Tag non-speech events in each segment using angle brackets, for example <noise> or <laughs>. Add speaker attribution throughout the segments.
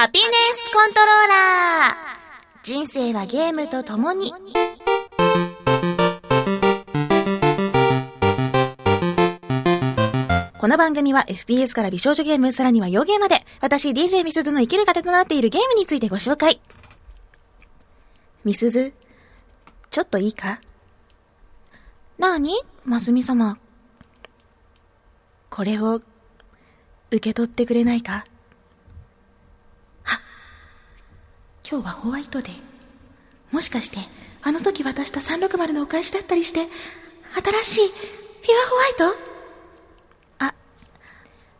Speaker 1: ハピネスコントローラー人生はゲームと共に。この番組は FPS から美少女ゲーム、さらには洋ゲーまで、私 DJ みすずの生きる糧となっているゲームについてご紹介。みすず、ちょっといいか？なーに？ますみ様。これを、受け取ってくれないかは今日はホワイトデー。もしかして、あの時渡した360のお返しだったりして、新しい、ピュアホワイト？あ、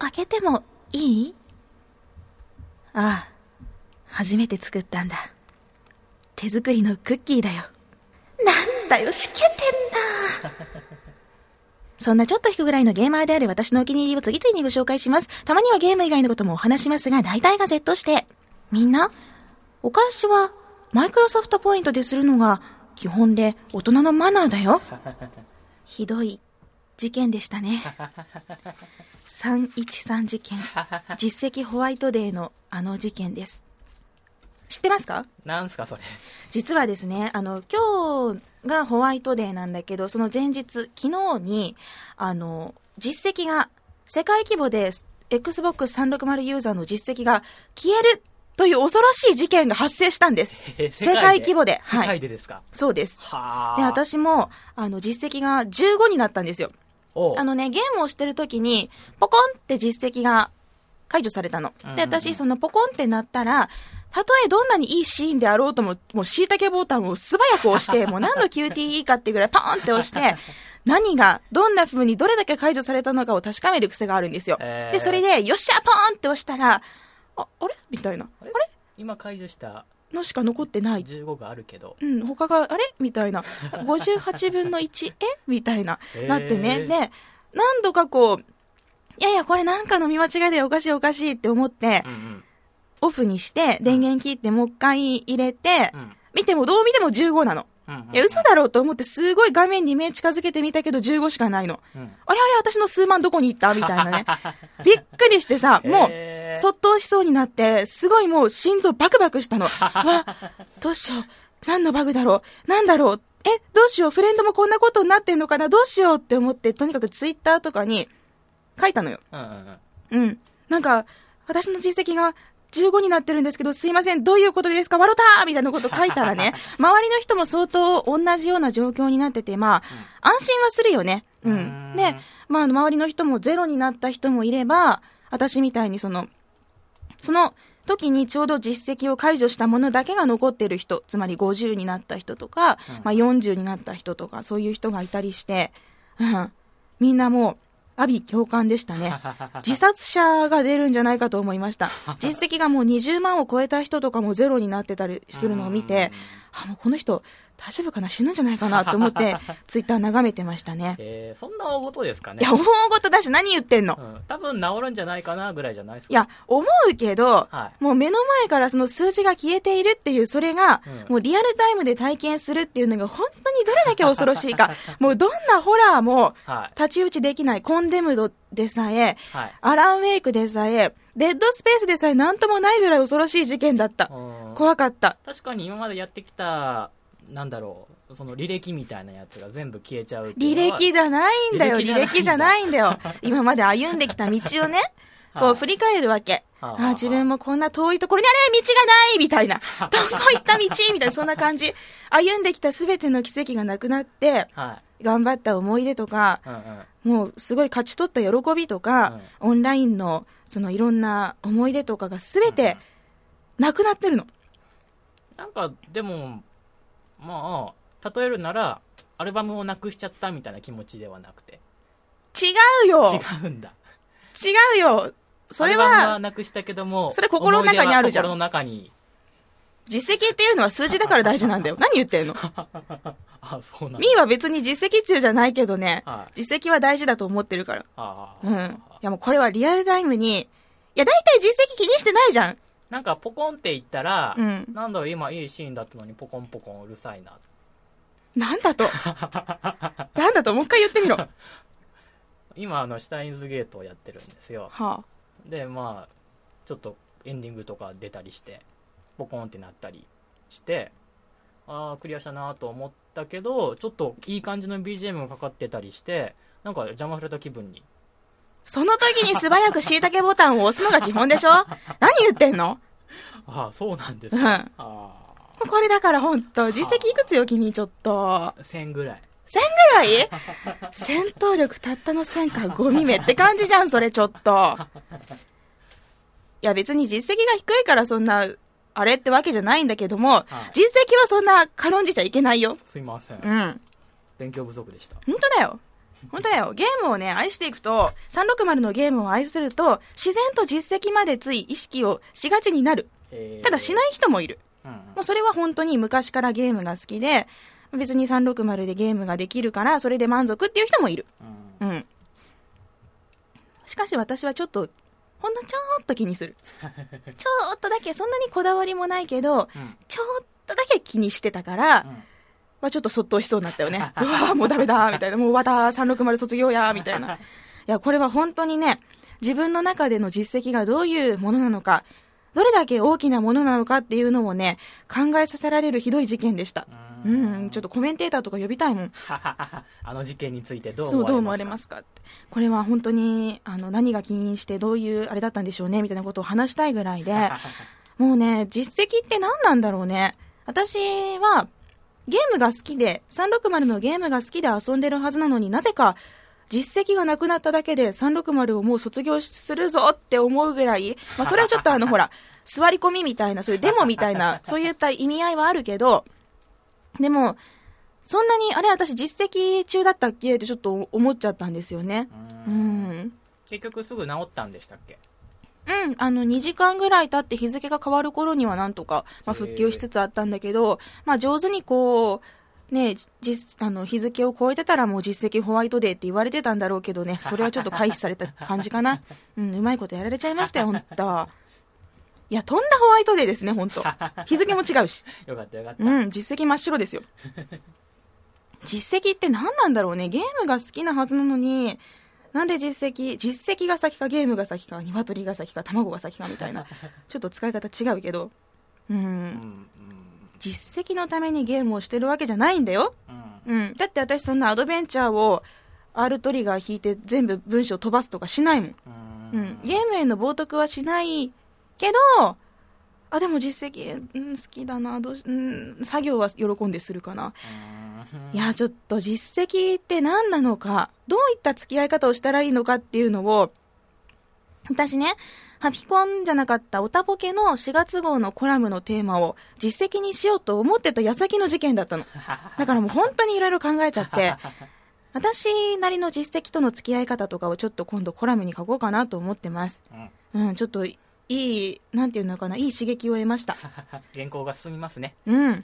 Speaker 1: 開けてもいい？ああ、初めて作ったんだ。手作りのクッキーだよ。なんだよ、しけてんな。そんなちょっと引くぐらいのゲーマーである私のお気に入りを次々にご紹介します。たまにはゲーム以外のこともお話しますが、大体が Z して。みんな、お返しはマイクロソフトポイントでするのが基本で大人のマナーだよ。<laughs> ひどい事件でしたね。<laughs> 313事件。実績ホワイトデーのあの事件です。知ってますか？
Speaker 2: なんすかそれ。
Speaker 1: 実はですね、あの、今日がホワイトデーなんだけど、その前日、昨日に、あの、実績が、世界規模で Xbox 360ユーザーの実績が消えるという恐ろしい事件が発生したんです。
Speaker 2: え
Speaker 1: 世界規模で。
Speaker 2: 世
Speaker 1: はい。
Speaker 2: 界でですか、
Speaker 1: そうです。
Speaker 2: はあ。
Speaker 1: で、私も、あの、実績が15になったんですよ。あのね、ゲームをしてる時に、ポコンって実績が解除されたの。で、私、そのポコンってなったら、たとえどんなにいいシーンであろうとも、もう椎茸ボタンを素早く押して、もう何の QTE かっていうぐらいパーンって押して、<laughs> 何が、どんな風にどれだけ解除されたのかを確かめる癖があるんですよ。で、それで、よっしゃ、ポーンって押したら、あ、あれ？みたいな。あれ？
Speaker 2: 今解除した
Speaker 1: のしか残ってない。
Speaker 2: 15があるけど。
Speaker 1: うん、他が、あれ？みたいな。58分の1、え？みたいな、なってね。で、何度かこう、いやいや、これなんかの見間違いでおかしいおかしいって思って
Speaker 2: う、ん
Speaker 1: オフにして、電源切ってもう一回入れて
Speaker 2: う、ん。
Speaker 1: 見てもどう見ても15なの。いや、嘘だろうと思ってすごい画面に目近づけてみたけど15しかないの。
Speaker 2: うん。
Speaker 1: あれあれ私の数万どこに行ったみたいなね。<laughs> びっくりしてさ、もう、そっとしそうになって、すごいもう心臓バクバクしたの。<laughs> わ、どうしよう。何のバグだろう。なんだろう。え、どうしよう。フレンドもこんなことになってんのかなどうしようって思って、とにかくツイッターとかに書いたのよ。
Speaker 2: うんうんうん。
Speaker 1: うん。なんか、私の実績が15になってるんですけど、すいません、どういうことですか？笑ったーみたいなこと書いたらね、<laughs> 周りの人も相当同じような状況になってて、まあ、安心はするよね。う。
Speaker 2: うんん
Speaker 1: で、まあ、周りの人もゼロになった人もいれば、私みたいにその、その時にちょうど実績を解除したものだけが残ってる人、つまり50になった人とか、
Speaker 2: うん
Speaker 1: まあ40になった人とか、そういう人がいたりして、うん。みんなもう、阿鼻共感でしたね。<laughs> 自殺者が出るんじゃないかと思いました。<laughs> 実績がもう20万を超えた人とかもゼロになってたりするのを見て、あ、もうこの人大丈夫かな？死ぬんじゃないかな？と思って、<laughs> ツイッター眺めてましたね。
Speaker 2: えー、そんな大事ですかね？
Speaker 1: いや、思うことだし何言ってんの？
Speaker 2: うん。多分治るんじゃないかなぐらいじゃないですか？
Speaker 1: いや、思うけど、
Speaker 2: は
Speaker 1: もう目の前からその数字が消えているっていう、それが、
Speaker 2: うん
Speaker 1: もうリアルタイムで体験するっていうのが本当にどれだけ恐ろしいか。<laughs> もうどんなホラーも
Speaker 2: はい。
Speaker 1: 太刀打ちできないコンデムドでさえ、
Speaker 2: はい。
Speaker 1: アランウェイクでさえ、デッドスペースでさえ何ともないぐらい恐ろしい事件だった。
Speaker 2: うん
Speaker 1: 怖かった。
Speaker 2: 確かに今までやってきた、なんだろう、その履歴みたいなやつが全部消えちゃう
Speaker 1: 履。歴じゃないんだよ。履
Speaker 2: 履歴じゃないんだ
Speaker 1: よ。今まで歩んできた道をね、<laughs> こ
Speaker 2: はい
Speaker 1: う振り返るわけ。
Speaker 2: はあ
Speaker 1: ああ、自分もこんな遠いところにあれ道がないみたいな。<laughs> どこ行った道みたいな、そんな感じ。歩んできたすべての奇跡がなくなって、
Speaker 2: はい。
Speaker 1: 頑張った思い出とか、
Speaker 2: うんうん。
Speaker 1: もうすごい勝ち取った喜びとか、オンラインのそのいろんな思い出とかがすべてなくなってるの。
Speaker 2: なんか、でも、まあ、例えるなら、アルバムをなくしちゃったみたいな気持ちではなくて。
Speaker 1: 違うよ
Speaker 2: 違うんだ。
Speaker 1: 違うよそれ
Speaker 2: アルバムは
Speaker 1: は、
Speaker 2: なくしたけども、
Speaker 1: それ心の中にあるじゃん
Speaker 2: 心の中に。
Speaker 1: 実績っていうのは数字だから大事なんだよ。<laughs> 何言ってんの？<laughs>
Speaker 2: あ、そうなんだ。
Speaker 1: ミーは別に実績中じゃないけどね、
Speaker 2: はい。
Speaker 1: 実績は大事だと思ってるから。うん。いやもうこれはリアルタイムに、いや大体実績気にしてないじゃん。
Speaker 2: なんか、ポコンって言ったら、
Speaker 1: うん
Speaker 2: なんだろう、今いいシーンだったのに、ポコンポコンうるさいな。
Speaker 1: なんだと？<laughs> なんだと、もう一回言ってみろ。は <laughs>
Speaker 2: 今、あの、シュタインズゲートをやってるんですよ。
Speaker 1: あ。
Speaker 2: で、まあ、ちょっとエンディングとか出たりしてポコンってなったりしてああクリアしたなと思ったけどちょっといい感じの BGM がかかってたりしてなんか邪魔された気分に
Speaker 1: その時に素早く椎茸ボタンを押すのが基本でしょ？<laughs> 何言ってんの？
Speaker 2: ああそうなんです
Speaker 1: うんこれだからほんと、実績いくつよ、君、ちょっと？
Speaker 2: あ1000ぐらい
Speaker 1: 1000ぐらい？<laughs> 戦闘力たったの1000かゴミ目って感じじゃん、それちょっと。いや別に実績が低いからそんな、あれってわけじゃないんだけども、実績はそんな軽んじちゃいけないよ。
Speaker 2: すいません、
Speaker 1: うん。
Speaker 2: 勉強不足でした
Speaker 1: 本当だよ。本当だよ。ゲームをね、愛していくと、360のゲームを愛すると、自然と実績までつい意識をしがちになる。
Speaker 2: えー
Speaker 1: ただしない人もいる。
Speaker 2: うん
Speaker 1: もうそれは本当に昔からゲームが好きで、別に360でゲームができるから、それで満足っていう人もいる。
Speaker 2: うん
Speaker 1: うん。しかし私はちょっと、ほんのちょっと気にする。<laughs> ちょっとだけ、そんなにこだわりもないけど、
Speaker 2: うん
Speaker 1: ちょっとだけ気にしてたから、
Speaker 2: うん
Speaker 1: まあちょっとそっとしそうになったよね。<laughs> うわーもうダメだみたいな。もうまた360卒業やみたいな。<laughs> いや、これは本当にね、自分の中での実績がどういうものなのか、どれだけ大きなものなのかっていうのをね、考えさせられるひどい事件でした。
Speaker 2: う
Speaker 1: うんん、ちょっとコメンテーターとか呼びたいもん。<laughs>
Speaker 2: あの事件についてどう
Speaker 1: そう、どう思わ
Speaker 2: 思われま
Speaker 1: れますすかって。これは本当に、あの、何が起因してどういうあれだったんでしょうね、みたいなことを話したいぐらいで、もうね、実績って何なんだろうね。私は、ゲームが好きで、360のゲームが好きで遊んでるはずなのになぜか、実績がなくなっただけで360をもう卒業するぞって思うぐらい、まあそれはちょっとあの <laughs> ほら、座り込みみたいな、そういうデモみたいな、<laughs> そういった意味合いはあるけど、でも、そんなに、あれ私実績中だったっけってちょっと思っちゃったんですよね。
Speaker 2: う
Speaker 1: うんん。
Speaker 2: 結局すぐ治ったんでしたっけ？
Speaker 1: うん、あの、2時間ぐらい経って日付が変わる頃にはなんとか、まあ、復旧しつつあったんだけど、まあ、上手にこう、ね、実、あの、日付を超えてたらもう実績ホワイトデーって言われてたんだろうけどね、<laughs> それはちょっと回避された感じかな。うん、うまいことやられちゃいましたよ、ほんと。いや、とんだホワイトデーですね、ほんと。日付も違うし。<laughs>
Speaker 2: よかったよかった、
Speaker 1: うん、実績真っ白ですよ。<laughs> 実績って何なんだろうね。ゲームが好きなはずなのに、なんで実績、実績が先かゲームが先か、鶏が先か、卵が先かみたいな。<laughs> ちょっと使い方違うけど。う。
Speaker 2: うんん
Speaker 1: 実績のためにゲームをしてるわけじゃないんだよ。
Speaker 2: うん
Speaker 1: うん。だって私そんなアドベンチャーを R トリガー引いて全部文章飛ばすとかしないもん。
Speaker 2: うん
Speaker 1: うん、ゲームへの冒涜はしないけど、あ、でも実績、うん、好きだな、どうし、うん、作業は喜んでするかな。いや、ちょっと実績って何なのか、どういった付き合い方をしたらいいのかっていうのを、私ね、ハピコンじゃなかったオタポケの4月号のコラムのテーマを実績にしようと思ってた矢先の事件だったの。だからもう本当にいろいろ考えちゃって、<laughs> 私なりの実績との付き合い方とかをちょっと今度コラムに書こうかなと思ってます。
Speaker 2: うん
Speaker 1: うん、ちょっといい、なんていうのかな、いい刺激を得ました。<laughs>
Speaker 2: 原稿が進みますね
Speaker 1: うん。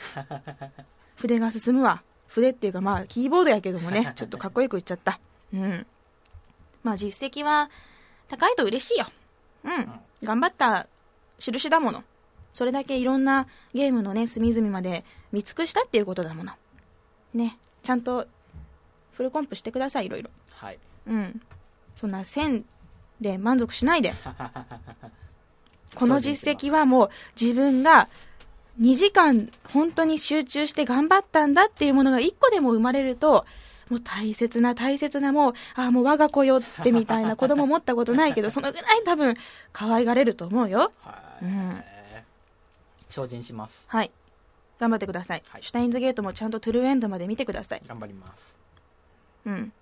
Speaker 1: 筆が進むわ。筆っていうかまあ、キーボードやけどもね、<laughs> ちょっとかっこよく言っちゃった。うん。まあ実績は高いと嬉しいよ。うん。頑張った印だもの。それだけいろんなゲームのね、隅々まで見尽くしたっていうことだもの。ね。ちゃんとフルコンプしてください、いろいろ。
Speaker 2: はい
Speaker 1: うん。そんな1000で満足しないで。<laughs> この実績はもう自分が2時間本当に集中して頑張ったんだっていうものが1個でも生まれると、もう大切な大切なもう、ああ、もう我が子よってみたいな子供持ったことないけど、<laughs> そのぐらい多分可愛がれると思うよ。
Speaker 2: はい、
Speaker 1: うん
Speaker 2: 精進します
Speaker 1: はい。頑張ってください。
Speaker 2: はい
Speaker 1: シュタインズゲートもちゃんとトゥルーエンドまで見てください。
Speaker 2: 頑張ります
Speaker 1: うん。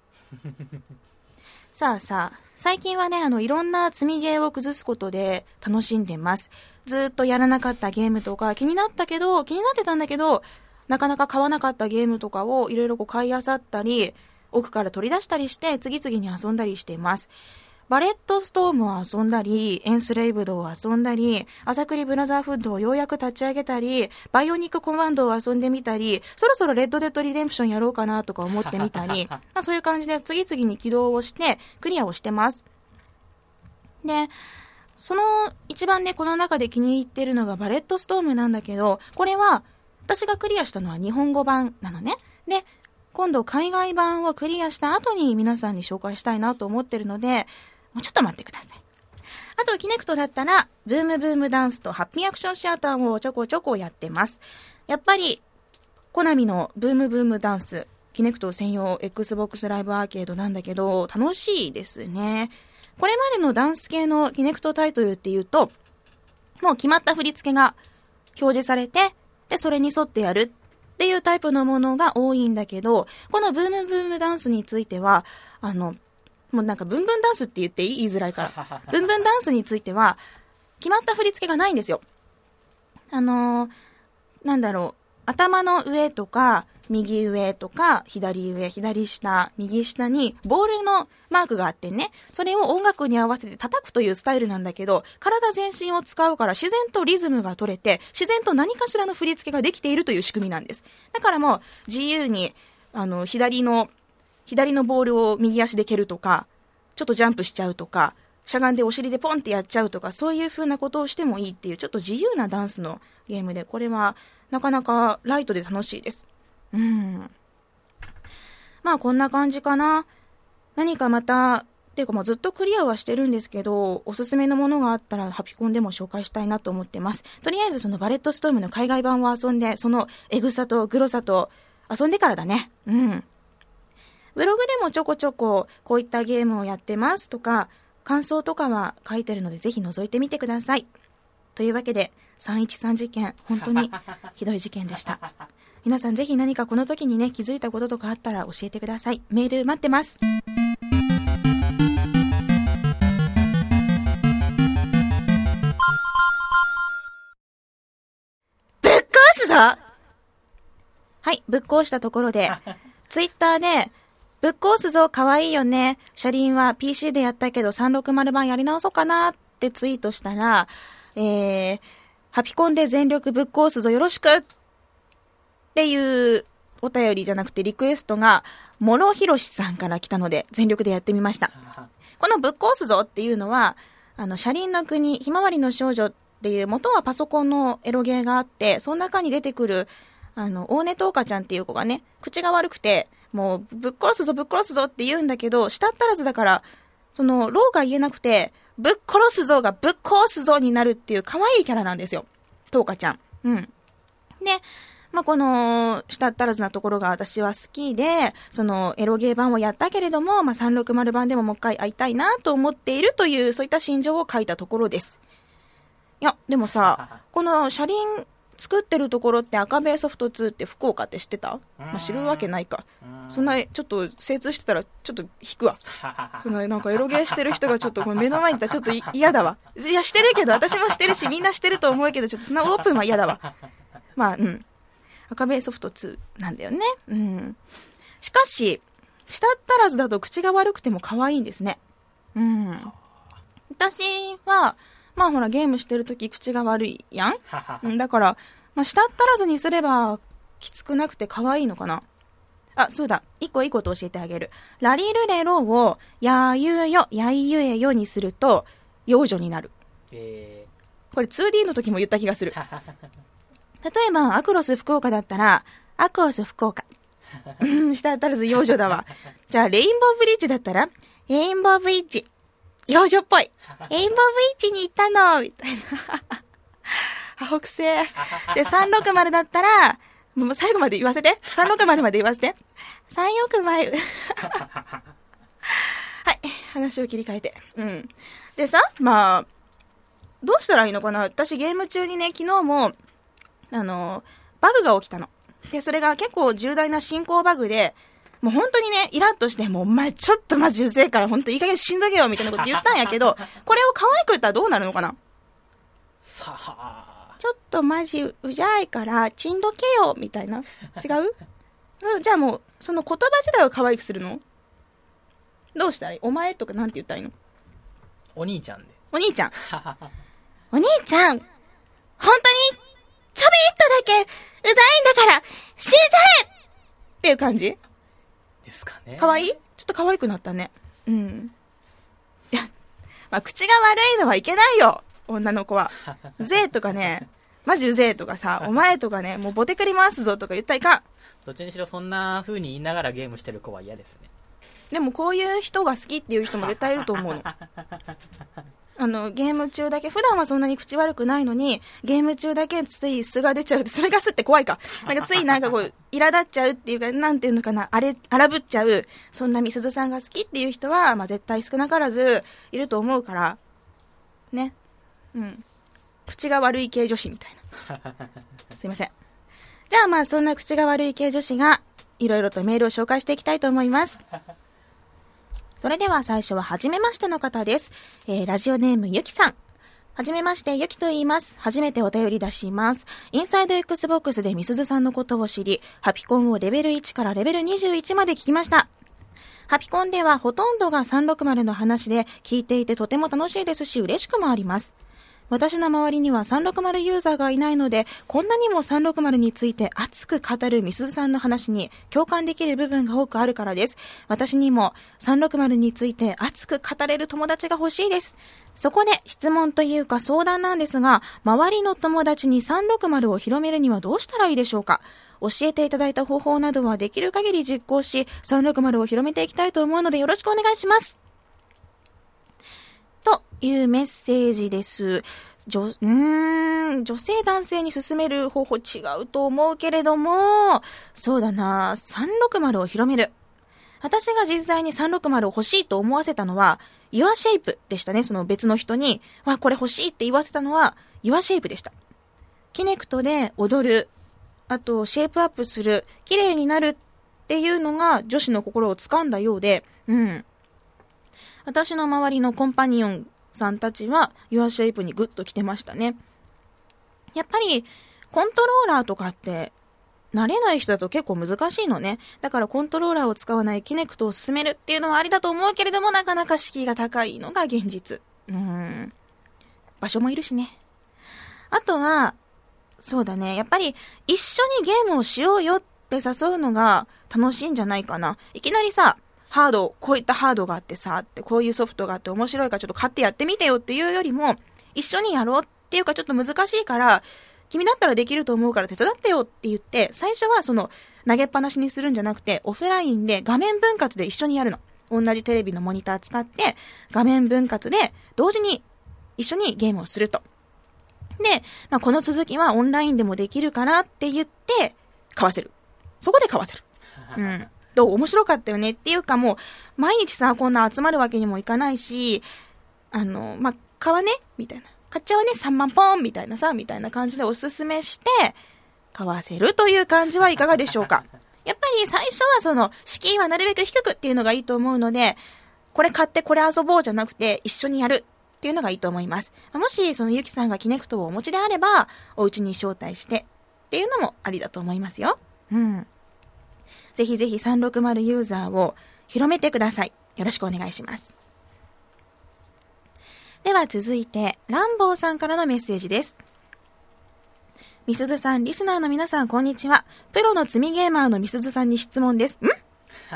Speaker 1: さあさあ、最近はね、あの、いろんな積みゲーを崩すことで楽しんでます。ずっとやらなかったゲームとか、気になったけど、気になってたんだけど、なかなか買わなかったゲームとかをいろいろこう買い漁ったり、奥から取り出したりして、次々に遊んだりしています。バレットストームを遊んだり、エンスレイブドを遊んだり、アサクリブラザーフッドをようやく立ち上げたり、バイオニックコマンドを遊んでみたり、そろそろレッドデッドリデンプションやろうかなとか思ってみたり、<laughs> まあそういう感じで次々に起動をして、クリアをしてます。で、その一番ね、この中で気に入ってるのがバレットストームなんだけど、これは、私がクリアしたのは日本語版なのね。で、今度海外版をクリアした後に皆さんに紹介したいなと思ってるので、もうちょっと待ってください。あと、キネクトだったら、ブームブームダンスとハッピーアクションシアターをちょこちょこやってます。やっぱり、コナミのブームブームダンス、キネクト専用 Xbox ライブアーケードなんだけど、楽しいですね。これまでのダンス系のキネクトタイトルっていうと、もう決まった振り付けが表示されて、で、それに沿ってやるっていうタイプのものが多いんだけど、このブームブームダンスについては、あの、もうなんかブンブンダンスって言っていい？言いづらいから。<laughs> ブンブンダンスについては、決まった振り付けがないんですよ。あのーなんだろう、頭の上とか、右上とか、左上、左下、右下に、ボールのマークがあってね、それを音楽に合わせて叩くというスタイルなんだけど、体全身を使うから自然とリズムが取れて、自然と何かしらの振り付けができているという仕組みなんです。だからもう、自由に、あの、左の、左のボールを右足で蹴るとか、ちょっとジャンプしちゃうとか、しゃがんでお尻でポンってやっちゃうとか、そういう風なことをしてもいいっていう、ちょっと自由なダンスのゲームで、これはなかなかライトで楽しいです。うん。まあこんな感じかな。何かまた、っていうかもうずっとクリアはしてるんですけど、おすすめのものがあったらハピコンでも紹介したいなと思ってます。とりあえずそのバレットストームの海外版を遊んで、そのエグさとグロさと遊んでからだね。うん。ブログでもちょこちょここういったゲームをやってますとか、感想とかは書いてるのでぜひ覗いてみてください。というわけで、313事件、本当に <laughs> ひどい事件でした。皆さんぜひ何かこの時にね、気づいたこととかあったら教えてください。メール待ってます。ぶっ壊すぞ <laughs> はい、ぶっ壊したところで、<laughs> ツイッターで、ぶっ壊すぞ、かわいいよね。車輪は PC でやったけど360版やり直そうかなってツイートしたら、えー、ハピコンで全力ぶっ壊すぞ、よろしくっていうお便りじゃなくてリクエストが、諸ひろしさんから来たので、全力でやってみました。<laughs> このぶっ壊すぞっていうのは、あの、車輪の国、ひまわりの少女っていう、元はパソコンのエロゲーがあって、その中に出てくる、あの、大根とうかちゃんっていう子がね、口が悪くて、もう、ぶっ殺すぞ、ぶっ殺すぞって言うんだけど、舌足らずだから、その、ローが言えなくて、ぶっ殺すぞがぶっ壊すぞになるっていう可愛いキャラなんですよ。とうかちゃん。うん。で、まあ、この、舌足らずなところが私は好きで、その、エロゲー版をやったけれども、まあ、360版でももう一回会いたいなと思っているという、そういった心情を書いたところです。いや、でもさ、<laughs> この車輪作ってるところって赤ベイソフト2って福岡って知ってた？まあ、知るわけないか。そんな、ちょっと精通してたら、ちょっと引くわ。<laughs> そのなんかエロゲーしてる人がちょっと目の前にいたらちょっとい嫌だわ。いや、してるけど、私もしてるし、みんなしてると思うけど、ちょっとそんなオープンは嫌だわ。まあ、うん。赤ベイソフト2なんだよね。うん。しかし、舌足らずだと口が悪くても可愛いんですね。うん。私は、まあほらゲームしてるとき口が悪いやんうんだから、まあ、舌足らずにすれば、きつくなくて可愛いのかな。あ、そうだ。一個いいこと教えてあげる。ラリルレロを、やーゆえよ、やいゆえよにすると、幼女になる。
Speaker 2: え
Speaker 1: これ 2D の時も言った気がする。
Speaker 2: ー
Speaker 1: 例えば、アクロス福岡だったら、アクロス福岡。うん、舌当たらず幼女だわ。じゃあ、レインボーブリッジだったら、レインボーブリッジ。幼女っぽい。<laughs> レインボーブリッジに行ったのみたいな。あ、北西。で、360だったら、もう最後まで言わせて。360まで言わせて。360。<laughs> はい。話を切り替えて。うん。でさ、まあ、どうしたらいいのかな私ゲーム中にね、昨日も、あの、バグが起きたの。で、それが結構重大な進行バグで、もう本当にね、イラッとして、もうお前ちょっとマジうぜえから、本当いい加減死んどけよ、みたいなこと言ったんやけど、<laughs> これを可愛く言ったらどうなるのかな？
Speaker 2: さあ、
Speaker 1: ちょっとマジうざいから、ちんどけよ、みたいな。違う？そうじゃあもう、その言葉自体を可愛くするの？どうしたらいい？お前とかなんて言ったらいいの？
Speaker 2: お兄ちゃんで。
Speaker 1: お兄ちゃん。<laughs> お兄ちゃん、本当に、ちょびっとだけ、うざいんだから、死んじゃえ！っていう感じ？
Speaker 2: ですかね。
Speaker 1: 可愛い？ちょっと可愛くなったね。うん。いや、まあ、口が悪いのはいけないよ女の子は。う <laughs> ぜえとかね、マジうぜえとかさ、<laughs> お前とかね、もうボテクリ回すぞとか言ったらいかん。
Speaker 2: どっちにしろそんな風に言いながらゲームしてる子は嫌ですね。
Speaker 1: でもこういう人が好きっていう人も絶対いると思うの。<laughs> あの、ゲーム中だけ、普段はそんなに口悪くないのに、ゲーム中だけつい素が出ちゃう。それがすって怖いか。<laughs> なんかついなんかこう、苛立っちゃうっていうか、なんていうのかな、あれ、荒ぶっちゃう、そんなみすずさんが好きっていう人は、まあ絶対少なからずいると思うから、ね。うん。口が悪い系女子みたいな。<laughs> すいません。じゃあまあそんな口が悪い系女子が、いろいろとメールを紹介していきたいと思います。<laughs> それでは最初は初めましての方です。えー、ラジオネームゆきさん。はじめまして、ゆきと言います。初めてお便り出します。インサイド Xbox でみすずさんのことを知り、ハピコンをレベル1からレベル21まで聞きました。ハピコンではほとんどが360の話で聞いていてとても楽しいですし嬉しくもあります。私の周りには360ユーザーがいないので、こんなにも360について熱く語るみすずさんの話に共感できる部分が多くあるからです。私にも360について熱く語れる友達が欲しいです。そこで質問というか相談なんですが、周りの友達に360を広めるにはどうしたらいいでしょうか？教えていただいた方法などはできる限り実行し、360を広めていきたいと思うのでよろしくお願いします。というメッセージです。女、うーん、女性男性に進める方法違うと思うけれども、そうだな、360を広める。私が実際に360を欲しいと思わせたのは、Your Shape でしたね。その別の人に、わ、これ欲しいって言わせたのは、Your Shape でした。キネクトで踊る、あと、シェイプアップする、綺麗になるっていうのが女子の心を掴んだようで、うん。私の周りのコンパニオンさんたちは Your Shape にグッと来てましたね。やっぱりコントローラーとかって慣れない人だと結構難しいのね。だからコントローラーを使わないキネクトを進めるっていうのはありだと思うけれども、なかなか敷居が高いのが現実。うん。場所もいるしね。あとは、そうだね。やっぱり一緒にゲームをしようよって誘うのが楽しいんじゃないかな。いきなりさ、ハード、こういったハードがあってさ、ってこういうソフトがあって面白いからちょっと買ってやってみてよっていうよりも、一緒にやろうっていうかちょっと難しいから、君だったらできると思うから手伝ってよって言って、最初はその投げっぱなしにするんじゃなくて、オフラインで画面分割で一緒にやるの。同じテレビのモニター使って、画面分割で同時に一緒にゲームをすると。で、まあ、この続きはオンラインでもできるからって言って、買わせる。そこで買わせる。<laughs> うん。どう面白かったよねっていうかもう、毎日さ、こんな集まるわけにもいかないし、あの、まあ、買わね？みたいな。買っちゃうね ?3 万ポンみたいなさ、みたいな感じでおすすめして、買わせるという感じはいかがでしょうか <laughs> やっぱり最初はその、敷居はなるべく低くっていうのがいいと思うので、これ買ってこれ遊ぼうじゃなくて、一緒にやるっていうのがいいと思います。もし、そのゆきさんがキネクトをお持ちであれば、お家に招待してっていうのもありだと思いますよ。うん。ぜひぜひ360ユーザーを広めてください。よろしくお願いします。では続いて、ランボーさんからのメッセージです。みすずさん、リスナーの皆さん、こんにちは。プロの積みゲーマーのみすずさんに質問です。ん？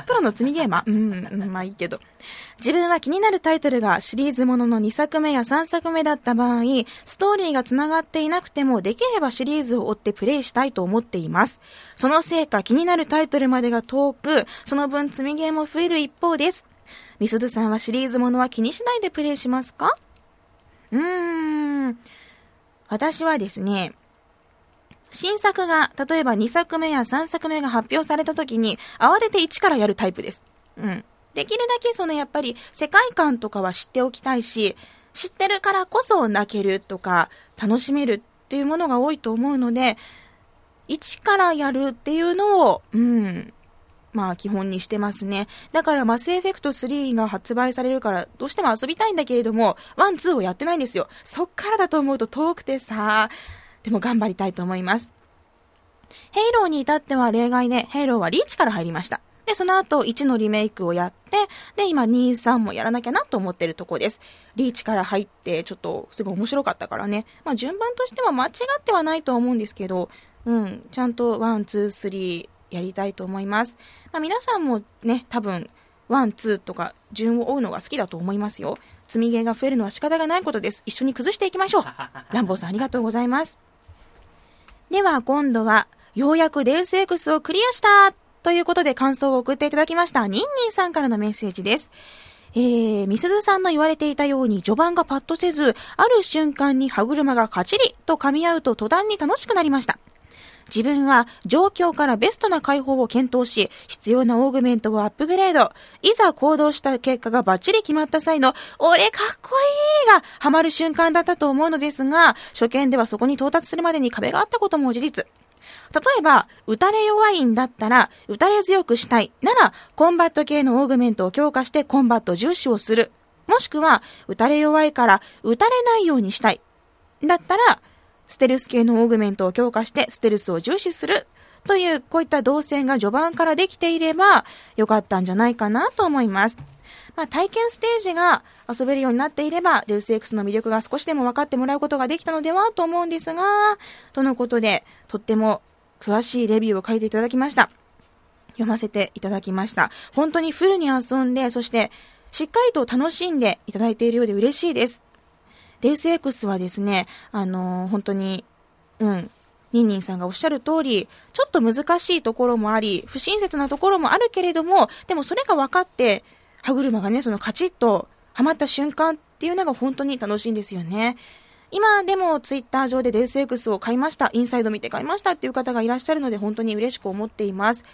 Speaker 1: <laughs> プロの積みゲーマーうん、まあいいけど。自分は気になるタイトルがシリーズものの2作目や3作目だった場合、ストーリーが繋がっていなくても、できればシリーズを追ってプレイしたいと思っています。そのせいか気になるタイトルまでが遠く、その分積みゲーも増える一方です。みすずさんはシリーズものは気にしないでプレイしますか？うーん。私はですね、新作が、例えば2作目や3作目が発表された時に、慌てて1からやるタイプです。うん。できるだけそのやっぱり世界観とかは知っておきたいし、知ってるからこそ泣けるとか、楽しめるっていうものが多いと思うので、1からやるっていうのを、うん、まあ基本にしてますね。だからマスエフェクト3が発売されるからどうしても遊びたいんだけれども、1、2をやってないんですよ。そっからだと思うと遠くてさ、でも頑張りたいと思います。ヘイローに至っては例外で、ヘイローはリーチから入りました。で、その後1のリメイクをやって、で、今2、3もやらなきゃなと思ってるとこです。リーチから入って、ちょっとすごい面白かったからね。まあ順番としては間違ってはないと思うんですけど、うん、ちゃんと1、2、3やりたいと思います。まあ皆さんもね、多分、1、2とか順を追うのが好きだと思いますよ。積みゲーが増えるのは仕方がないことです。一緒に崩していきましょう。ランボーさんありがとうございます。では今度は、ようやくデウス X をクリアしたということで感想を送っていただきました、ニンニンさんからのメッセージです。えー、みすずさんの言われていたように序盤がパッとせず、ある瞬間に歯車がカチリと噛み合うと途端に楽しくなりました。自分は状況からベストな解法を検討し、必要なオーグメントをアップグレード。いざ行動した結果がバッチリ決まった際の、俺かっこいいがハマる瞬間だったと思うのですが、初見ではそこに到達するまでに壁があったことも事実。例えば、打たれ弱いんだったら、打たれ強くしたい。なら、コンバット系のオーグメントを強化してコンバット重視をする。もしくは、打たれ弱いから、打たれないようにしたい。だったら、ステルス系のオーグメントを強化してステルスを重視するというこういった動線が序盤からできていればよかったんじゃないかなと思います。まあ、体験ステージが遊べるようになっていれば、デウス X の魅力が少しでも分かってもらうことができたのではと思うんですが、とのことで、とっても詳しいレビューを書いていただきました。読ませていただきました。本当にフルに遊んで、そしてしっかりと楽しんでいただいているようで嬉しいです。デウス X はですね、あのー、本当に、うん、ニンニンさんがおっしゃる通り、ちょっと難しいところもあり、不親切なところもあるけれども、でもそれが分かって、歯車がね、そのカチッとはまった瞬間っていうのが本当に楽しいんですよね。今でもツイッター上でデウス X を買いました、インサイド見て買いましたっていう方がいらっしゃるので本当に嬉しく思っています。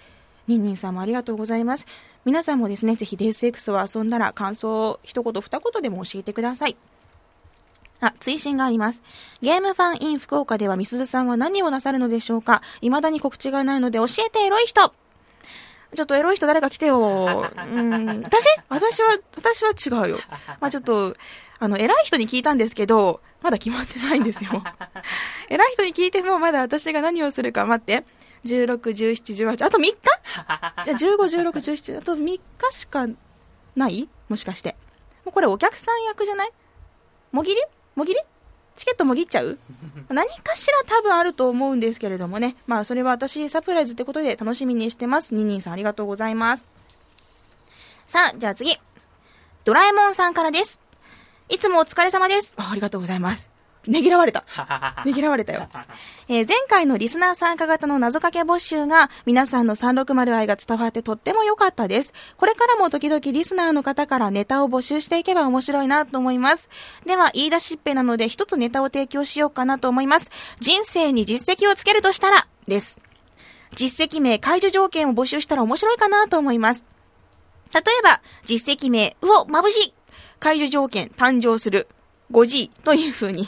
Speaker 1: ニンニンさんもありがとうございます。皆さんもですね、ぜひデウス X を遊んだら感想を一言二言でも教えてください。あ、追伸があります。ゲームファンイン福岡ではみすずさんは何をなさるのでしょうか？未だに告知がないので教えてエロい人ちょっとエロい人誰か来てよ。うん。私？私は、私は違うよ。まあちょっと、あの、偉い人に聞いたんですけど、まだ決まってないんですよ。偉い人に聞いてもまだ私が何をするか待って。16、17、18、あと3日？じゃあ15、16、17、あと3日しかない？もしかして。もうこれお客さん役じゃない？もぎり？もぎり？チケットもぎっちゃう？<laughs> 何かしら多分あると思うんですけれどもね。まあそれは私サプライズってことで楽しみにしてます。ニンニンさんありがとうございます。さあ、じゃあ次。ドラえもんさんからです。いつもお疲れ様です。あありがとうございます。ねぎらわれた。<laughs> ねぎらわれたよ。えー、前回のリスナー参加型の謎かけ募集が皆さんの360愛が伝わってとっても良かったです。これからも時々リスナーの方からネタを募集していけば面白いなと思います。では、言い出しっぺなので一つネタを提供しようかなと思います。人生に実績をつけるとしたら、です。実績名、解除条件を募集したら面白いかなと思います。例えば、実績名、うお、眩しい解除条件、誕生する。5G という風に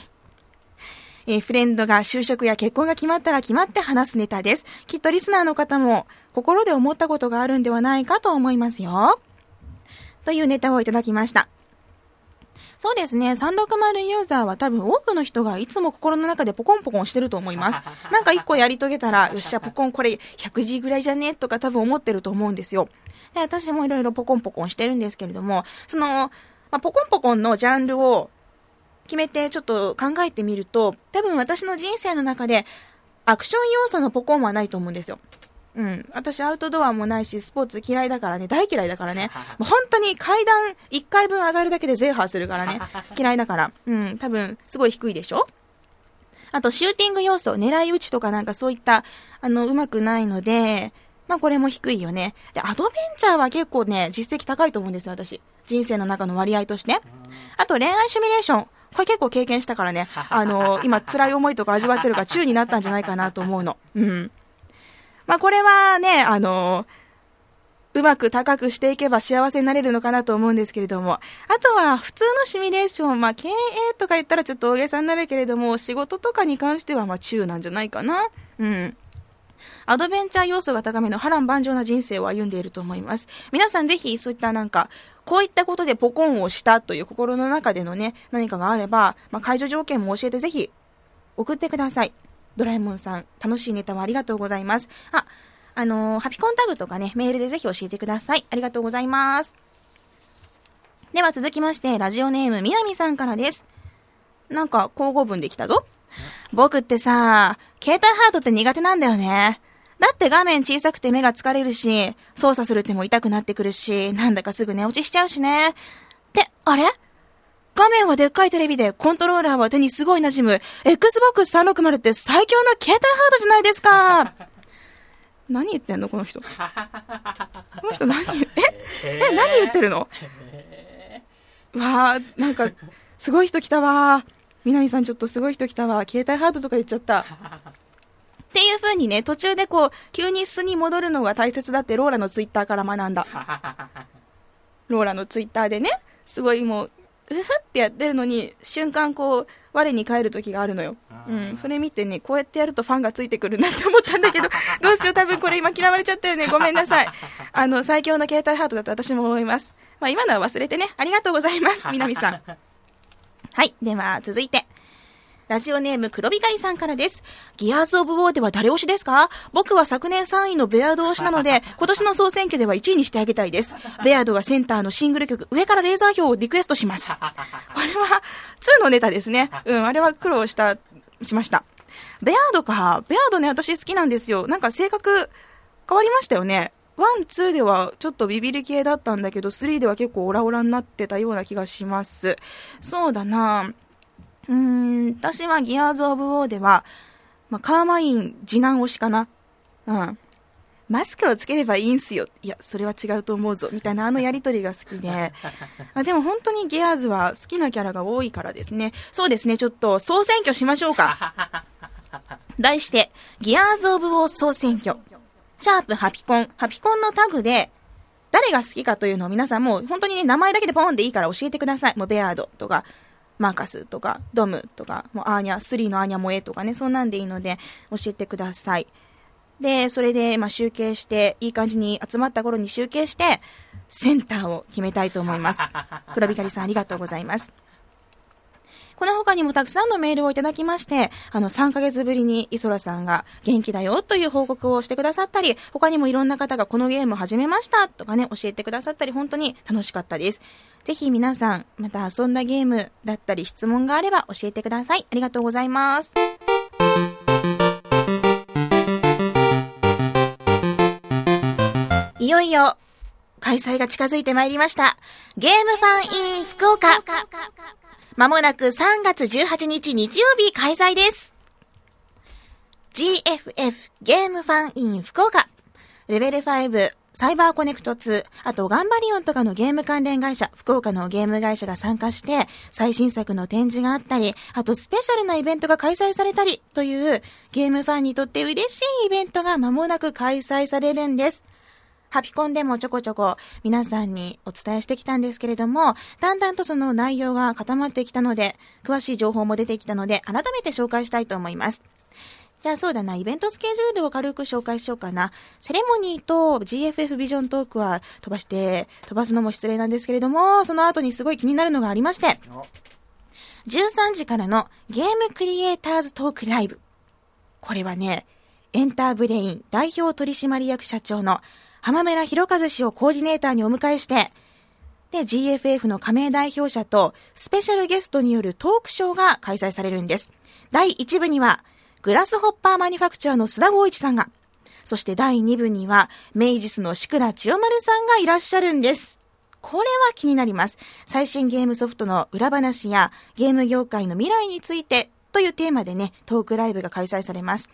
Speaker 1: えー、フレンドが就職や結婚が決まったら決まって話すネタです。きっとリスナーの方も心で思ったことがあるんではないかと思いますよ。というネタをいただきました。そうですね。360ユーザーは多分多くの人がいつも心の中でポコンポコンしてると思います。<laughs> なんか一個やり遂げたら、よっしゃ、ポコンこれ 100G ぐらいじゃねとか多分思ってると思うんですよ。で、私もいろいろポコンポコンしてるんですけれども、その、まあ、ポコンポコンのジャンルを決めてちょっと考えてみると、多分私の人生の中でアクション要素のポコンはないと思うんですよ。うん。私アウトドアもないし、スポーツ嫌いだからね、大嫌いだからね。<laughs> もう本当に階段1回分上がるだけでゼーハーするからね。<laughs> 嫌いだから。うん。多分、すごい低いでしょ？あと、シューティング要素、狙い撃ちとかなんかそういった、あの、うまくないので、まあこれも低いよね。で、アドベンチャーは結構ね、実績高いと思うんですよ、私。人生の中の割合として。あと、恋愛シミュレーション。これ結構経験したからね、あの、今辛い思いとか味わってるから中になったんじゃないかなと思うの。うん。まあこれはね、あの、うまく高くしていけば幸せになれるのかなと思うんですけれども。あとは普通のシミュレーション、まあ経営とか言ったらちょっと大げさになるけれども、仕事とかに関してはまあ中なんじゃないかな。うん。アドベンチャー要素が高めの波乱万丈な人生を歩んでいると思います。皆さんぜひそういったなんか、こういったことでポコンをしたという心の中でのね、何かがあれば、まあ、解除条件も教えてぜひ送ってください。ドラえもんさん、楽しいネタをありがとうございます。あ、あのー、ハピコンタグとかね、メールでぜひ教えてください。ありがとうございます。では続きまして、ラジオネームみなみさんからです。なんか、交互文できたぞ。僕ってさ、携帯ハードって苦手なんだよね。だって画面小さくて目が疲れるし、操作する手も痛くなってくるし、なんだかすぐ寝落ちしちゃうしね。って、あれ？画面はでっかいテレビで、コントローラーは手にすごい馴染む、Xbox 360って最強の携帯ハードじゃないですか。<laughs> 何言ってんのこの人。<laughs> この人何、え、え、何言ってるの？わあなんか、すごい人来たわ南さんちょっとすごい人来たわ携帯ハードとか言っちゃった。っていう風にね、途中でこう、急に素に戻るのが大切だってローラのツイッターから学んだ。ローラのツイッターでね、すごいもう、うふってやってるのに、瞬間こう、我に返る時があるのよ。うん。それ見てね、こうやってやるとファンがついてくるなって思ったんだけど、<laughs> どうしよう、多分これ今嫌われちゃったよね。ごめんなさい。あの、最強の携帯ハートだと私も思います。まあ今のは忘れてね。ありがとうございます、南さん。<laughs> はい。では、続いて。ラジオネーム黒光さんからです。ギアーズ・オブ・ウォーでは誰推しですか？僕は昨年3位のベアード推しなので、<laughs> 今年の総選挙では1位にしてあげたいです。ベアードがセンターのシングル曲、上からレーザー票をリクエストします。これは、2のネタですね。うん、あれは苦労した、しました。ベアードか。ベアードね、私好きなんですよ。なんか性格変わりましたよね。 One、Two ではちょっとビビり系だったんだけど、 Three では結構オラオラになってたような気がします。そうだなうーん、私はギアーズ・オブ・ウォーでは、まあ、カーマイン次男推しかな。うん。マスクをつければいいんすよ。いや、それは違うと思うぞ。みたいなあのやりとりが好きで。<laughs> あでも本当にギアーズは好きなキャラが多いからですね。そうですね、ちょっと総選挙しましょうか。<laughs> 題して、ギアーズ・オブ・ウォー総選挙。シャープハピコン。ハピコンのタグで、誰が好きかというのを皆さんもう本当にね、名前だけでポンでいいから教えてください。もうベアードとか、マーカスとか、ドムとか、もうアーニャ、スリーのアーニャ萌えとかね、そんなんでいいので教えてください。で、それで、まあ、集計して、いい感じに集まった頃に集計して、センターを決めたいと思います。<laughs> 黒光さんありがとうございます。この他にもたくさんのメールをいただきまして、あの、3ヶ月ぶりにイソラさんが元気だよという報告をしてくださったり、他にもいろんな方がこのゲームを始めましたとかね、教えてくださったり、本当に楽しかったです。ぜひ皆さん、また遊んだゲームだったり質問があれば教えてください。ありがとうございます。いよいよ、開催が近づいてまいりました。ゲームファンイン福岡。まもなく3月18日日曜日開催です。GFF ゲームファンイン福岡。レベル5、サイバーコネクト2、あとガンバリオンとかのゲーム関連会社、福岡のゲーム会社が参加して、最新作の展示があったり、あとスペシャルなイベントが開催されたり、というゲームファンにとって嬉しいイベントが間もなく開催されるんです。ハピコンでもちょこちょこ皆さんにお伝えしてきたんですけれども、だんだんとその内容が固まってきたので、詳しい情報も出てきたので、改めて紹介したいと思います。じゃあそうだな、イベントスケジュールを軽く紹介しようかな。セレモニーと GFF ビジョントークは飛ばして、飛ばすのも失礼なんですけれども、その後にすごい気になるのがありまして、13時からのゲームクリエイターズトークライブ。これはね、エンターブレイン代表取締役社長の浜村博和氏をコーディネーターにお迎えして、で、GFF の加盟代表者とスペシャルゲストによるトークショーが開催されるんです。第1部には、グラスホッパーマニファクチャーの須田剛一さんが、そして第2部には、メイジスの志倉千代丸さんがいらっしゃるんです。これは気になります。最新ゲームソフトの裏話やゲーム業界の未来についてというテーマでね、トークライブが開催されます。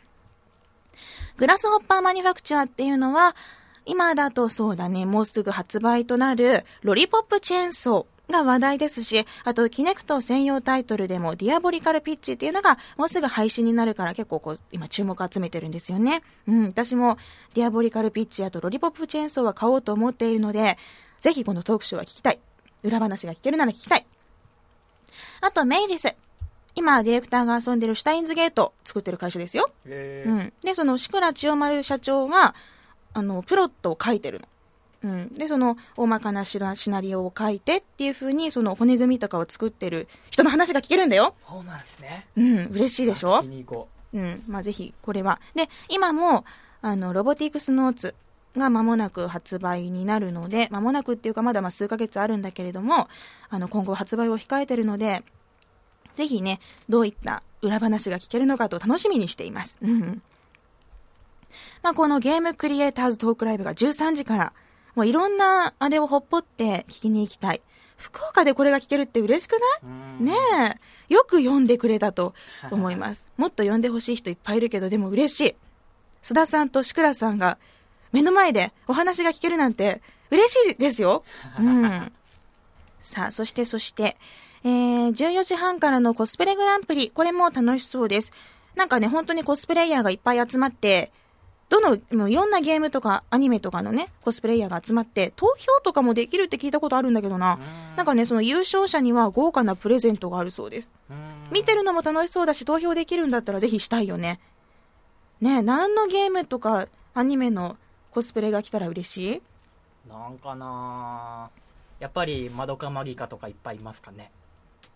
Speaker 1: グラスホッパーマニファクチャーっていうのは、今だとそうだね、もうすぐ発売となるロリポップチェーンソーが話題ですし、あとキネクト専用タイトルでもディアボリカルピッチっていうのがもうすぐ配信になるから結構こう今注目集めてるんですよね。うん、私もディアボリカルピッチあとロリポップチェーンソーは買おうと思っているので、ぜひこのトークショーは聞きたい。裏話が聞けるなら聞きたい。あとメイジス。今、ディレクターが遊んでるシュタインズゲート作ってる会社ですよ。
Speaker 2: へー
Speaker 1: うん。で、その、志倉千代丸社長が、あの、プロットを書いてるの。うん。で、その、大まかなシナシナリオを書いてっていう風に、その、骨組みとかを作ってる人の話が聞けるんだよ。
Speaker 2: そうなんですね。
Speaker 1: うん。嬉しいでしょ？うん。まあ、ぜひ、これは。で、今も、あの、ロボティクスノーツが間もなく発売になるので、間もなくっていうか、まだまあ数ヶ月あるんだけれども、あの、今後発売を控えてるので、ぜひね、どういった裏話が聞けるのかと楽しみにしています。うん。まあ、このゲームクリエイターズトークライブが13時から、もういろんなあれをほっぽって聞きに行きたい。福岡でこれが聞けるって嬉しくな
Speaker 2: う。
Speaker 1: いねえ。よく読んでくれたと思います。<laughs> もっと読んでほしい人いっぱいいるけど、でも嬉しい。須田さんと志倉さんが目の前でお話が聞けるなんて嬉しいですよ。<laughs> うん。さあ、そしてそして、えー、14時半からのコスプレグランプリ、これも楽しそうです。なんかね、本当にコスプレイヤーがいっぱい集まって、どの、もういろんなゲームとかアニメとかのね、コスプレイヤーが集まって、投票とかもできるって聞いたことあるんだけどな。なんかね、その優勝者には豪華なプレゼントがあるそうです。見てるのも楽しそうだし、投票できるんだったらぜひしたいよね。ねえ、何のゲームとかアニメのコスプレが来たら嬉しい？
Speaker 2: なんかなやっぱりまどかマギカとかいっぱいいますかね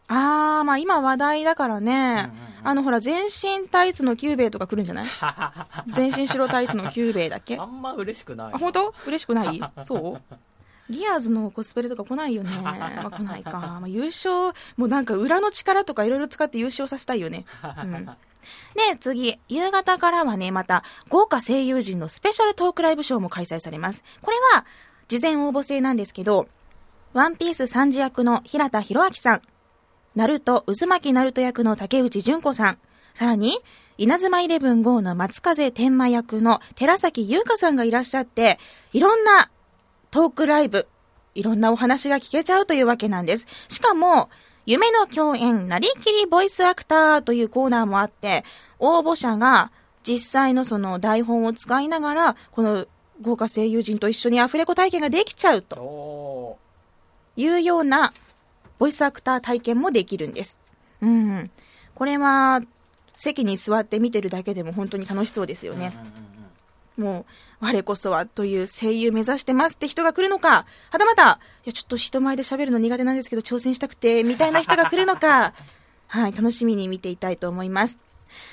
Speaker 1: あー、まあ今話題だからね。
Speaker 2: うんうんうん
Speaker 1: あのほら、全身タイツのキュゥべえとか来るんじゃない？<laughs> 全身白タイツのキュゥべえだっけ？
Speaker 2: あんま嬉しくない
Speaker 1: あ、本当？嬉しくない？そう？ギアーズのコスプレとか来ないよね。まあ、来ないか。まあ、優勝、もうなんか裏の力とかいろいろ使って優勝させたいよね。うん。で、次、夕方からはね、また、豪華声優陣のスペシャルトークライブショーも開催されます。これは、事前応募制なんですけど、ワンピース三次役の平田博明さん、ナルト、渦巻きナルト役の竹内純子さん、さらに、稲妻イレブン GO の松風天馬役の寺崎優香さんがいらっしゃって、いろんなトークライブ、いろんなお話が聞けちゃうというわけなんです。しかも、夢の共演、なりきりボイスアクターというコーナーもあって、応募者が実際のその台本を使いながら、この豪華声優陣と一緒にアフレコ体験ができちゃうと
Speaker 2: お
Speaker 1: いうようなボイスアクター体験もできるんです。うん。これは、席に座って見てるだけでも本当に楽しそうですよ
Speaker 2: ー
Speaker 1: ね。もう、我こそはという声優目指してますって人が来るのか、はたまた、いや、ちょっと人前で喋るの苦手なんですけど、挑戦したくて、みたいな人が来るのか、<laughs> はい、楽しみに見ていたいと思います。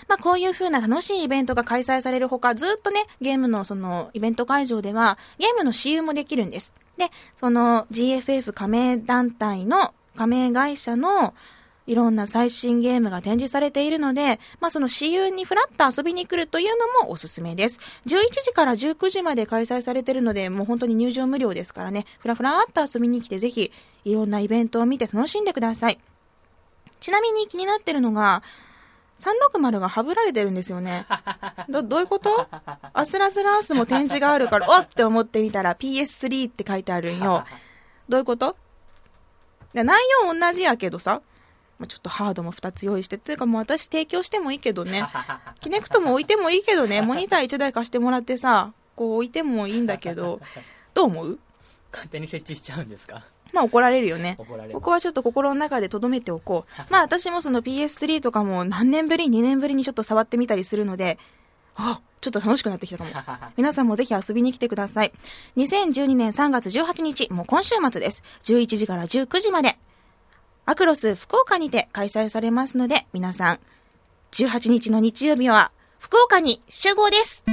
Speaker 1: まあ、こういう風な楽しいイベントが開催されるほか、ずっとね、ゲームのそのイベント会場では、ゲームの私有もできるんです。で、その GFF 加盟団体の加盟会社のいろんな最新ゲームが展示されているので、まあその私有にフラッと遊びに来るというのもおすすめです。11時から19時まで開催されているので、もう本当に入場無料ですからね、ふらふらっと遊びに来てぜひいろんなイベントを見て楽しんでください。ちなみに気になってるのが、360がはぶられてるんですよね。ど、どういうこと？アスラズラースも展示があるから、おっって思ってみたら PS3 って書いてあるんよ。どういうこと？いや内容同じやけどさ、まあちょっとハードも2つ用意して、っていうかもう私提供してもいいけどね。<laughs> キネクトも置いてもいいけどね、モニター1台貸してもらってさ、こう置いてもいいんだけど、どう思う？
Speaker 2: 勝手に設置しちゃうんですか？
Speaker 1: まあ怒られるよね。
Speaker 2: 怒られる
Speaker 1: ここはちょっと心の中で留めておこう。<laughs> まあ私もその PS3 とかも何年ぶり、2年ぶりにちょっと触ってみたりするので、あ、ちょっと楽しくなってきたかも。<laughs> 皆さんもぜひ遊びに来てください。2012年3月18日、もう今週末です。11時から19時まで。アクロス福岡にて開催されますので、皆さん、18日の日曜日は福岡に集合です。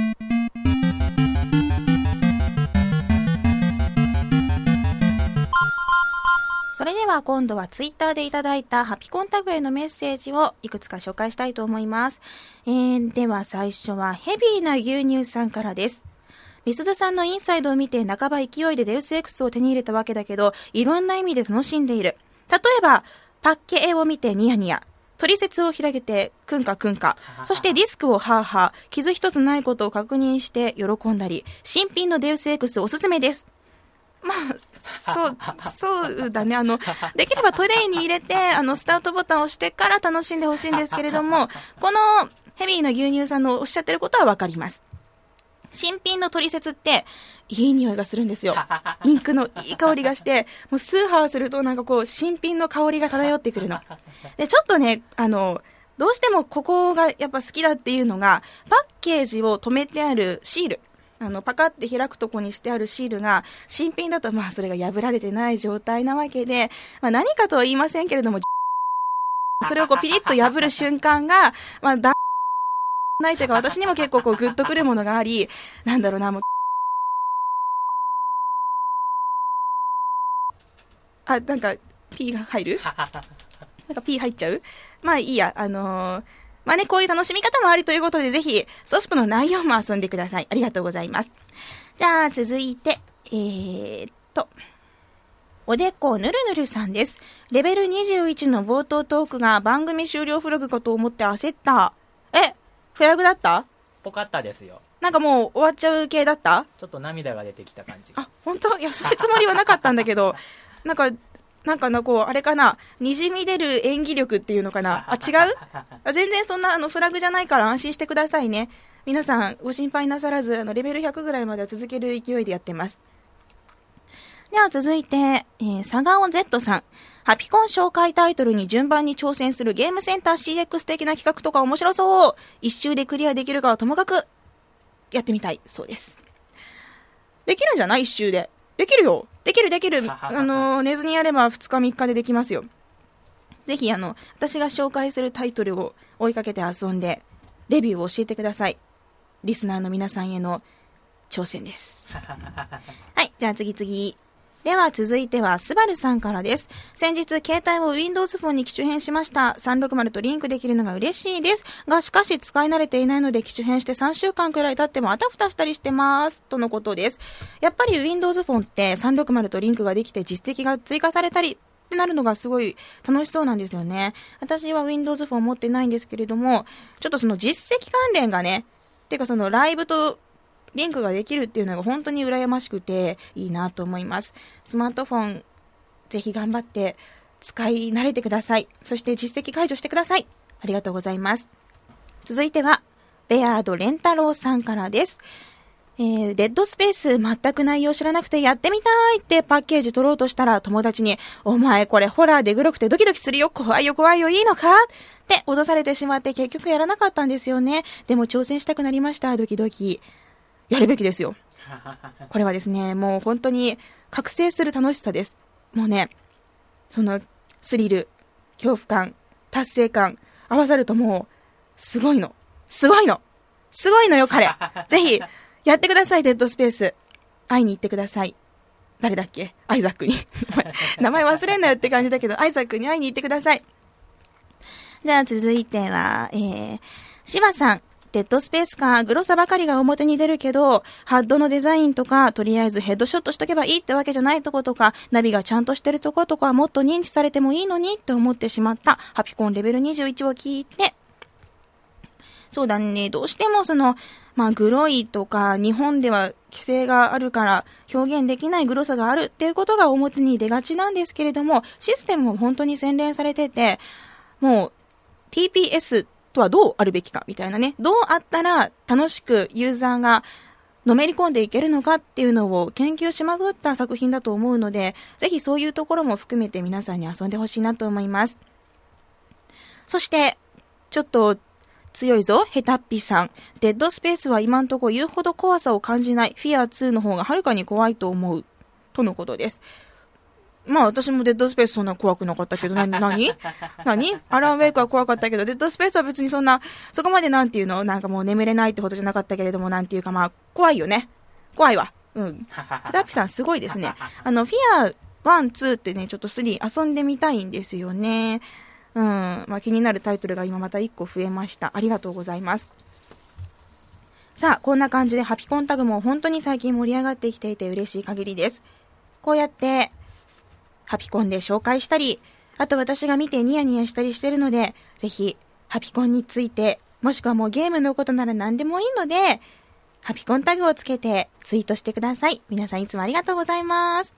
Speaker 1: それでは今度はツイッターでいただいたハピコンタグへのメッセージをいくつか紹介したいと思います。えー、では最初はヘビーな牛乳さんからです。みすずさんのインサイドを見て半ば勢いでデウス X を手に入れたわけだけど、いろんな意味で楽しんでいる。例えば、パッケ絵を見てニヤニヤ。取説を開けて、くんかくんか。そしてディスクをハーハー。傷一つないことを確認して喜んだり。新品のデウス X おすすめです。まあ、そう、そうだね。あの、できればトレイに入れて、あの、スタートボタンを押してから楽しんでほしいんですけれども、このヘビーな牛乳さんのおっしゃってることはわかります。新品の取説って、いい匂いがするんですよ。インクのいい香りがして、もうスーハーするとなんかこう、新品の香りが漂ってくるの。で、ちょっとね、あの、どうしてもここがやっぱ好きだっていうのが、パッケージを止めてあるシール。あの、パカって開くとこにしてあるシールが、新品だとまあそれが破られてない状態なわけで、まあ何かとは言いませんけれども、<laughs> それをこうピリッと破る瞬間が、まあだ、ないというか私にも結構こうグッとくるものがあり、なんだろうな、もう、あ、なんか、P が入る？<laughs> なんか P 入っちゃう？まあいいや、あのーまあね、こういう楽しみ方もありということで、ぜひ、ソフトの内容も遊んでください。ありがとうございます。じゃあ、続いて、えー、っと、おでこぬるぬるさんです。レベル21の冒頭トークが番組終了フラグかと思って焦った。え、フラグだった？
Speaker 2: ぽかったですよ
Speaker 1: なんかもう終わっちゃう系だった？
Speaker 2: ちょっと涙が出てきた感じが
Speaker 1: あ、本当？いや、そういうつもりはなかったんだけど、<laughs> なんか、なんかな、こう、あれかな、にじみ出る演技力っていうのかな。あ、違う？あ全然そんな、あの、フラグじゃないから安心してくださいね。皆さん、ご心配なさらず、あの、レベル100ぐらいまでは続ける勢いでやってます。では続いて、えー、サガオ Z さん。ハピコン紹介タイトルに順番に挑戦するゲームセンター CX 的な企画とか面白そう。一周でクリアできるかはともかく、やってみたいそうです。できるんじゃない？一周で。できるよ。できるできる。あの、寝ずにやれば2日3日でできますよ。ぜひ、あの、私が紹介するタイトルを追いかけて遊んで、レビューを教えてください。リスナーの皆さんへの挑戦です。<laughs> はい、じゃあ次々。では続いては、スバルさんからです。先日、携帯を Windows フォンに機種変しました。360とリンクできるのが嬉しいです。が、しかし使い慣れていないので機種変して3週間くらい経ってもあたふたしたりしてます。とのことです。やっぱり Windows フォンって360とリンクができて実績が追加されたり、ってなるのがすごい楽しそうなんですよね。私は Windows フォン持ってないんですけれども、ちょっとその実績関連がね、てかそのライブとリンクができるっていうのが本当に羨ましくていいなと思います。スマートフォン、ぜひ頑張って使い慣れてください。そして実績解除してください。ありがとうございます。続いては、ベアードレンタロウさんからです。えー、デッドスペース全く内容知らなくてやってみたいってパッケージ取ろうとしたら友達に、お前これホラーでグロくてドキドキするよ、怖いよ怖いよ、いいのか？って脅されてしまって結局やらなかったんですよね。でも挑戦したくなりました、ドキドキ。やるべきですよ。<laughs> これはですね、もう本当に覚醒する楽しさです。もうね、そのスリル、恐怖感、達成感、合わさるともう、すごいの。すごいの。すごいのよ、彼。<laughs> ぜひ、やってください、デッドスペース。会いに行ってください。誰だっけ？アイザックに。<laughs> 名前忘れんなよって感じだけど、アイザックに会いに行ってください。じゃあ続いては、えー、芝さん。デッドスペースか、グロさばかりが表に出るけど、ハッドのデザインとか、とりあえずヘッドショットしとけばいいってわけじゃないとことか、ナビがちゃんとしてるとことかは、もっと認知されてもいいのにって思ってしまったハピコンレベル21を聞いて、そうだね、どうしてもその、まあ、グロいとか、日本では規制があるから表現できないグロさがあるっていうことが表に出がちなんですけれども、システムも本当に洗練されてて、もう TPS とはどうあるべきかみたいなね、どうあったら楽しくユーザーがのめり込んでいけるのかっていうのを研究しまぐった作品だと思うので、ぜひそういうところも含めて皆さんに遊んでほしいなと思います。そして、ちょっと強いぞ、ヘタッピさん。デッドスペースは今んとこ言うほど怖さを感じない。フィア2の方がはるかに怖いと思う。とのことです。まあ私もデッドスペースそんな怖くなかったけど、な、何？何？アランウェイクは怖かったけど、デッドスペースは別にそんな、そこまでなんていうの？なんかもう眠れないってことじゃなかったけれども、なんていうかまあ、怖いよね。怖いわ。うん。ダッピさんすごいですね。<laughs> あの、フィア1、2ってね、ちょっと3遊んでみたいんですよね。うん。まあ気になるタイトルが今また1個増えました。ありがとうございます。さあ、こんな感じでハピコンタグも本当に最近盛り上がってきていて嬉しい限りです。こうやってハピコンで紹介したり、あと私が見てニヤニヤしたりしてるので、ぜひ、ハピコンについて、もしくはもうゲームのことなら何でもいいので、ハピコンタグをつけてツイートしてください。皆さんいつもありがとうございます。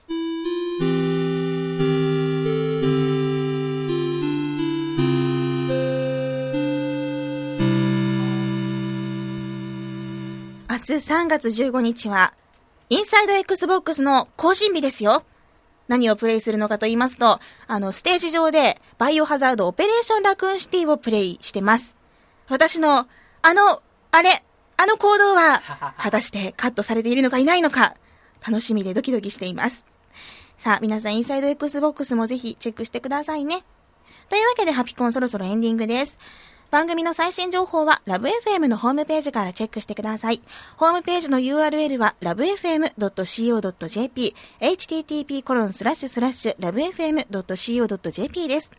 Speaker 1: 明日3月15日は、インサイド Xbox の更新日ですよ。何をプレイするのかと言いますと、あの、ステージ上で、バイオハザードオペレーションラクーンシティをプレイしてます。私の、あの、あれ、あの行動は、<laughs> 果たしてカットされているのかいないのか、楽しみでドキドキしています。さあ、皆さん、インサイド Xbox もぜひチェックしてくださいね。というわけで、ハピコンそろそろエンディングです。番組の最新情報はラブ f m のホームページからチェックしてください。ホームページの URL は lovefm.co.jp http://lovefm.co.jp です。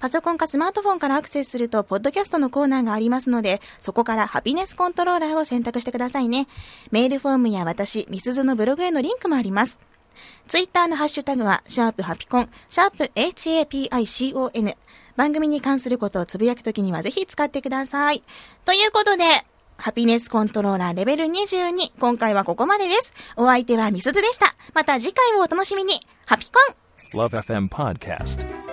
Speaker 1: パソコンかスマートフォンからアクセスすると、ポッドキャストのコーナーがありますので、そこからハピネスコントローラーを選択してくださいね。メールフォームや私、ミスズのブログへのリンクもあります。ツイッターのハッシュタグは、シャープハピコン、シャープ HAPICON。番組に関することをつぶやくときにはぜひ使ってください。ということで、ハピネスコントローラーレベル22。今回はここまでです。お相手はみすずでした。また次回をお楽しみに。ハピコン
Speaker 3: Love FM Podcast.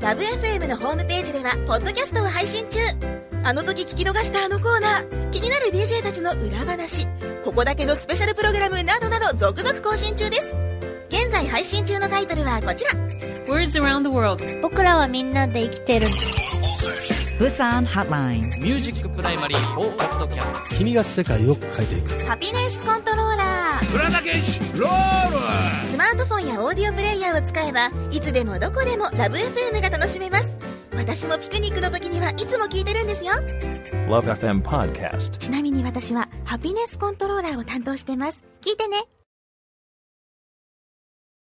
Speaker 1: ラブ f m のホームページではポッドキャストを配信中あの時聞き逃したあのコーナー。気になる DJ たちの裏話。ここだけのスペシャルプログラムなどなど続々更新中です。現在配信中のタイトルはこちら。
Speaker 4: Words around the world.
Speaker 5: 僕らはみんなで生きてる
Speaker 6: Busan Hotline.
Speaker 2: ミュージックプライマリー4ポッドキャスト
Speaker 7: 君が世界を変えていく。
Speaker 1: ハピネスコントローラー。スマートフォンやオーディオプレイヤーを使えばいつでもどこでもラブ f m が楽しめます。私もピクニックの時にはいつも聞いてるんですよ。
Speaker 3: Love FM Podcast.
Speaker 1: ちなみに私はハピネスコントローラーを担当してます。聞いてね